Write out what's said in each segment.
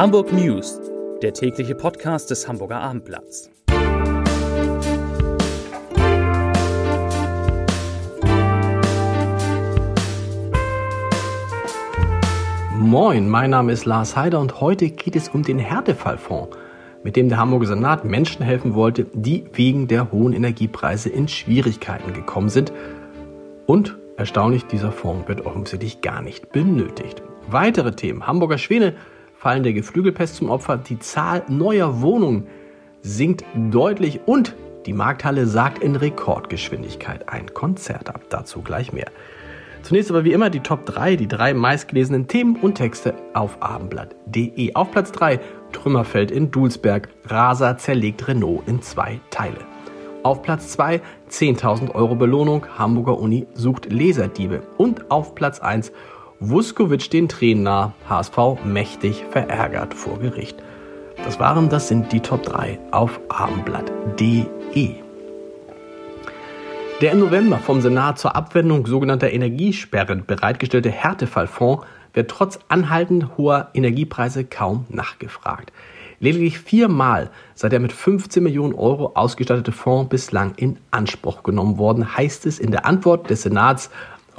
Hamburg News, der tägliche Podcast des Hamburger Abendblatts. Moin, mein Name ist Lars Heider und heute geht es um den Härtefallfonds, mit dem der Hamburger Senat Menschen helfen wollte, die wegen der hohen Energiepreise in Schwierigkeiten gekommen sind. Und erstaunlich, dieser Fonds wird offensichtlich gar nicht benötigt. Weitere Themen. Hamburger Schwäne fallen der Geflügelpest zum Opfer. Die Zahl neuer Wohnungen sinkt deutlich und die Markthalle sagt in Rekordgeschwindigkeit ein Konzert ab. Dazu gleich mehr. Zunächst aber wie immer die Top 3, die drei meistgelesenen Themen und Texte auf abendblatt.de. Auf Platz 3 Trümmerfeld in Dulsberg. Raser zerlegt Renault in zwei Teile. Auf Platz 2 10.000 Euro Belohnung. Hamburger Uni sucht Laserdiebe. Und auf Platz 1 Vuskovic den Tränen nah, HSV mächtig verärgert vor Gericht. Das waren, das sind die Top 3 auf abendblatt.de. Der im November vom Senat zur Abwendung sogenannter Energiesperren bereitgestellte Härtefallfonds wird trotz anhaltend hoher Energiepreise kaum nachgefragt. Lediglich viermal sei der mit 15 Millionen Euro ausgestattete Fonds bislang in Anspruch genommen worden, heißt es in der Antwort des Senats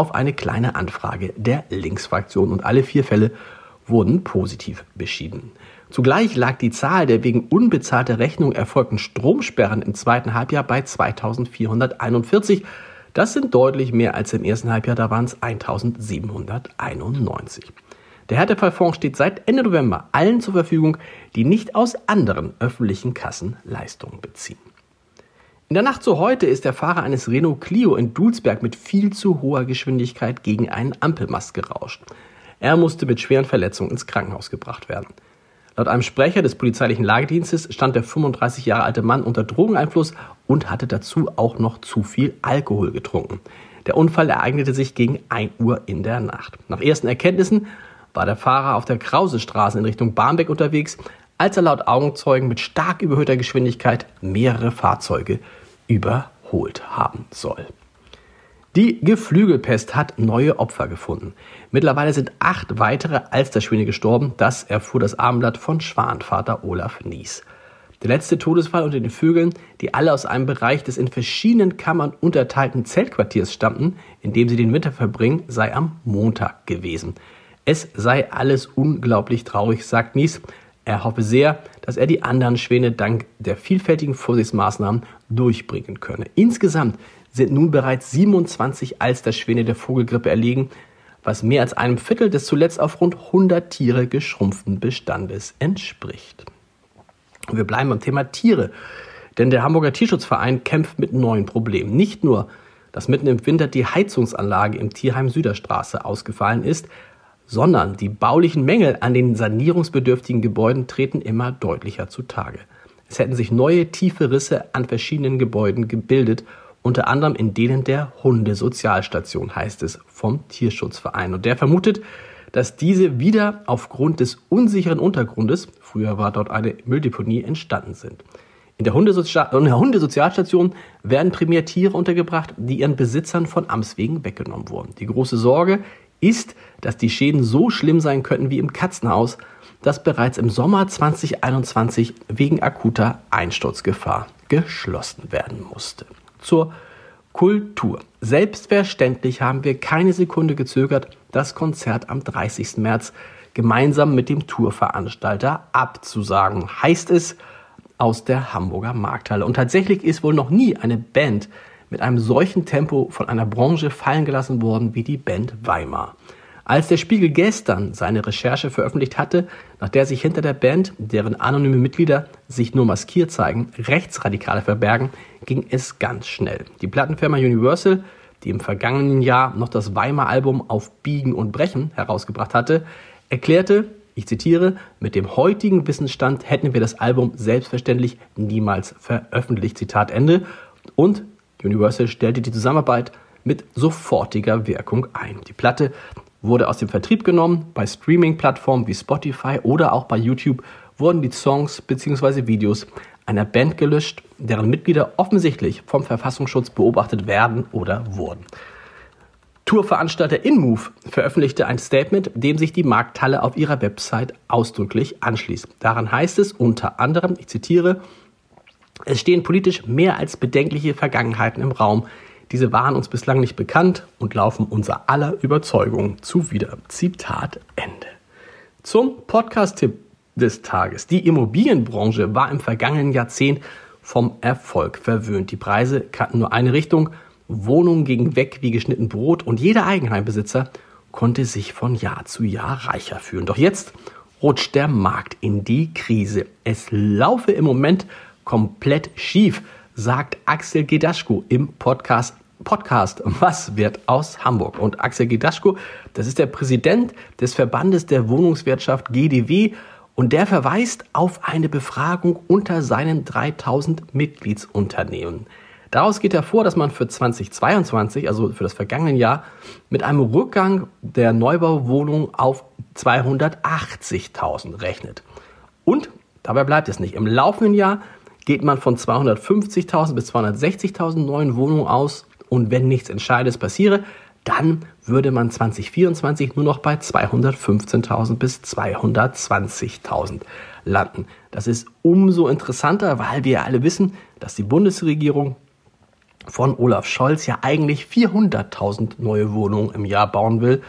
auf eine kleine Anfrage der Linksfraktion und alle vier Fälle wurden positiv beschieden. Zugleich lag die Zahl der wegen unbezahlter Rechnung erfolgten Stromsperren im zweiten Halbjahr bei 2441. Das sind deutlich mehr als im ersten Halbjahr, da waren es 1791. Der Härtefallfonds steht seit Ende November allen zur Verfügung, die nicht aus anderen öffentlichen Kassen Leistungen beziehen. In der Nacht zu heute ist der Fahrer eines Renault Clio in Dulsberg mit viel zu hoher Geschwindigkeit gegen einen Ampelmast gerauscht. Er musste mit schweren Verletzungen ins Krankenhaus gebracht werden. Laut einem Sprecher des polizeilichen Lagedienstes stand der 35 Jahre alte Mann unter Drogeneinfluss und hatte dazu auch noch zu viel Alkohol getrunken. Der Unfall ereignete sich gegen 1 Uhr in der Nacht. Nach ersten Erkenntnissen war der Fahrer auf der Krausestraße in Richtung Barmbek unterwegs, als er laut Augenzeugen mit stark überhöhter Geschwindigkeit mehrere Fahrzeuge überholt haben soll. Die Geflügelpest hat neue Opfer gefunden. Mittlerweile sind acht weitere Alsterschwäne gestorben. Das erfuhr das Abendblatt von Schwanvater Olaf Nies. Der letzte Todesfall unter den Vögeln, die alle aus einem Bereich des in verschiedenen Kammern unterteilten Zeltquartiers stammten, in dem sie den Winter verbringen, sei am Montag gewesen. Es sei alles unglaublich traurig, sagt Nies. Er hoffe sehr, dass er die anderen Schwäne dank der vielfältigen Vorsichtsmaßnahmen durchbringen könne. Insgesamt sind nun bereits 27 Alsterschwäne der Vogelgrippe erlegen, was mehr als einem Viertel des zuletzt auf rund 100 Tiere geschrumpften Bestandes entspricht. Und wir bleiben beim Thema Tiere, denn der Hamburger Tierschutzverein kämpft mit neuen Problemen. Nicht nur, dass mitten im Winter die Heizungsanlage im Tierheim Süderstraße ausgefallen ist, sondern die baulichen Mängel an den sanierungsbedürftigen Gebäuden treten immer deutlicher zutage. Es hätten sich neue tiefe Risse an verschiedenen Gebäuden gebildet, unter anderem in denen der Hundesozialstation, heißt es vom Tierschutzverein. Und der vermutet, dass diese wieder aufgrund des unsicheren Untergrundes, früher war dort eine Mülldeponie, entstanden sind. In der, in der Hundesozialstation werden primär Tiere untergebracht, die ihren Besitzern von Amts wegen weggenommen wurden. Die große Sorge ist, dass die Schäden so schlimm sein könnten wie im Katzenhaus, das bereits im Sommer 2021 wegen akuter Einsturzgefahr geschlossen werden musste. Zur Kultur. Selbstverständlich haben wir keine Sekunde gezögert, das Konzert am 30. März gemeinsam mit dem Tourveranstalter abzusagen, heißt es aus der Hamburger Markthalle. Und tatsächlich ist wohl noch nie eine Band mit einem solchen Tempo von einer Branche fallen gelassen worden wie die Band Weimar. Als der Spiegel gestern seine Recherche veröffentlicht hatte, nach der sich hinter der Band, deren anonyme Mitglieder sich nur maskiert zeigen, Rechtsradikale verbergen, ging es ganz schnell. Die Plattenfirma Universal, die im vergangenen Jahr noch das Weimar-Album auf Biegen und Brechen herausgebracht hatte, erklärte, ich zitiere, mit dem heutigen Wissensstand hätten wir das Album selbstverständlich niemals veröffentlicht. Zitat Ende. Und Universal stellte die Zusammenarbeit mit sofortiger Wirkung ein. Die Platte wurde aus dem Vertrieb genommen, bei Streaming-Plattformen wie Spotify oder auch bei YouTube wurden die Songs bzw. Videos einer Band gelöscht, deren Mitglieder offensichtlich vom Verfassungsschutz beobachtet werden oder wurden. Tourveranstalter InMove veröffentlichte ein Statement, dem sich die Markthalle auf ihrer Website ausdrücklich anschließt. Daran heißt es unter anderem, ich zitiere, es stehen politisch mehr als bedenkliche Vergangenheiten im Raum. Diese waren uns bislang nicht bekannt und laufen unser aller Überzeugung zuwider. Zitat Ende. Zum Podcast-Tipp des Tages. Die Immobilienbranche war im vergangenen Jahrzehnt vom Erfolg verwöhnt. Die Preise kannten nur eine Richtung. Wohnungen gingen weg wie geschnitten Brot und jeder Eigenheimbesitzer konnte sich von Jahr zu Jahr reicher fühlen. Doch jetzt rutscht der Markt in die Krise. Es laufe im Moment komplett schief, sagt Axel Gedaschko im Podcast Podcast Was wird aus Hamburg? Und Axel Gedaschko, das ist der Präsident des Verbandes der Wohnungswirtschaft GDW und der verweist auf eine Befragung unter seinen 3000 Mitgliedsunternehmen. Daraus geht hervor, dass man für 2022, also für das vergangene Jahr, mit einem Rückgang der Neubauwohnungen auf 280.000 rechnet. Und dabei bleibt es nicht. Im laufenden Jahr geht man von 250.000 bis 260.000 neuen Wohnungen aus. Und wenn nichts Entscheidendes passiere, dann würde man 2024 nur noch bei 215.000 bis 220.000 landen. Das ist umso interessanter, weil wir alle wissen, dass die Bundesregierung von Olaf Scholz ja eigentlich 400.000 neue Wohnungen im Jahr bauen will.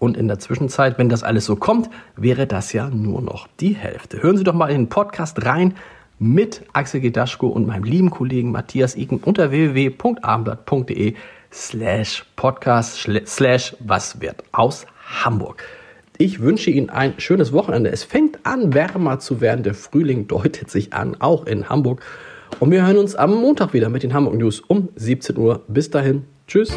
Und in der Zwischenzeit, wenn das alles so kommt, wäre das ja nur noch die Hälfte. Hören Sie doch mal in den Podcast rein mit Axel Gedaschko und meinem lieben Kollegen Matthias Iken unter www.abendblatt.de slash podcast slash was wird aus Hamburg. Ich wünsche Ihnen ein schönes Wochenende. Es fängt an, wärmer zu werden. Der Frühling deutet sich an, auch in Hamburg. Und wir hören uns am Montag wieder mit den Hamburg News um 17 Uhr. Bis dahin. Tschüss.